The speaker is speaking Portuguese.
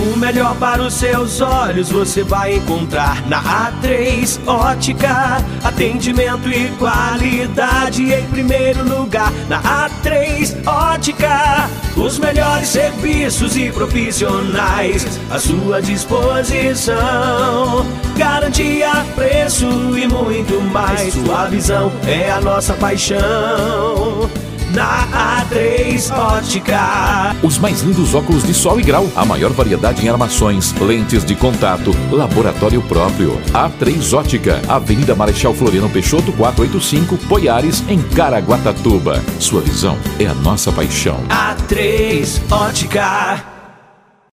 O melhor para os seus olhos você vai encontrar na A3 Ótica. Atendimento e qualidade em primeiro lugar na A3 Ótica. Os melhores serviços e profissionais à sua disposição. Garantia, preço e muito mais. Sua visão é a nossa paixão na A3 Ótica. Os mais lindos óculos de sol e grau, a maior variedade em armações, lentes de contato, laboratório próprio. A3 Ótica, Avenida Marechal Floriano Peixoto, 485, Poiares, em Caraguatatuba. Sua visão é a nossa paixão. A3 Ótica.